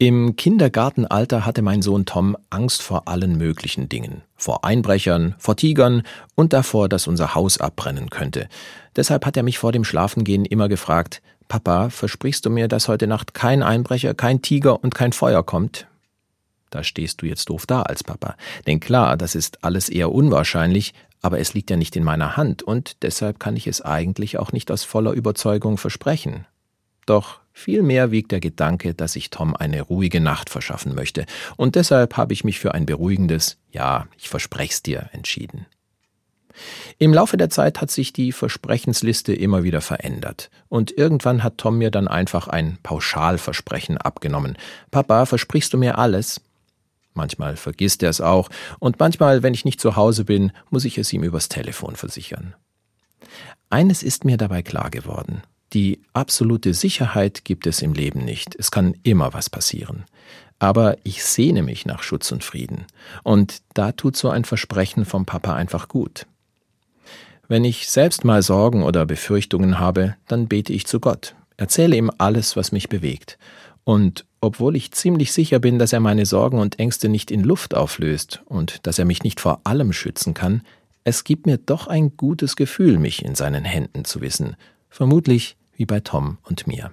Im Kindergartenalter hatte mein Sohn Tom Angst vor allen möglichen Dingen. Vor Einbrechern, vor Tigern und davor, dass unser Haus abbrennen könnte. Deshalb hat er mich vor dem Schlafengehen immer gefragt, Papa, versprichst du mir, dass heute Nacht kein Einbrecher, kein Tiger und kein Feuer kommt? Da stehst du jetzt doof da als Papa. Denn klar, das ist alles eher unwahrscheinlich, aber es liegt ja nicht in meiner Hand und deshalb kann ich es eigentlich auch nicht aus voller Überzeugung versprechen. Doch Vielmehr wiegt der Gedanke, dass ich Tom eine ruhige Nacht verschaffen möchte, und deshalb habe ich mich für ein beruhigendes Ja, ich versprech's dir entschieden. Im Laufe der Zeit hat sich die Versprechensliste immer wieder verändert, und irgendwann hat Tom mir dann einfach ein Pauschalversprechen abgenommen. Papa, versprichst du mir alles? Manchmal vergisst er es auch, und manchmal, wenn ich nicht zu Hause bin, muss ich es ihm übers Telefon versichern. Eines ist mir dabei klar geworden. Die absolute Sicherheit gibt es im Leben nicht. Es kann immer was passieren. Aber ich sehne mich nach Schutz und Frieden. Und da tut so ein Versprechen vom Papa einfach gut. Wenn ich selbst mal Sorgen oder Befürchtungen habe, dann bete ich zu Gott, erzähle ihm alles, was mich bewegt. Und obwohl ich ziemlich sicher bin, dass er meine Sorgen und Ängste nicht in Luft auflöst und dass er mich nicht vor allem schützen kann, es gibt mir doch ein gutes Gefühl, mich in seinen Händen zu wissen, vermutlich wie bei Tom und mir.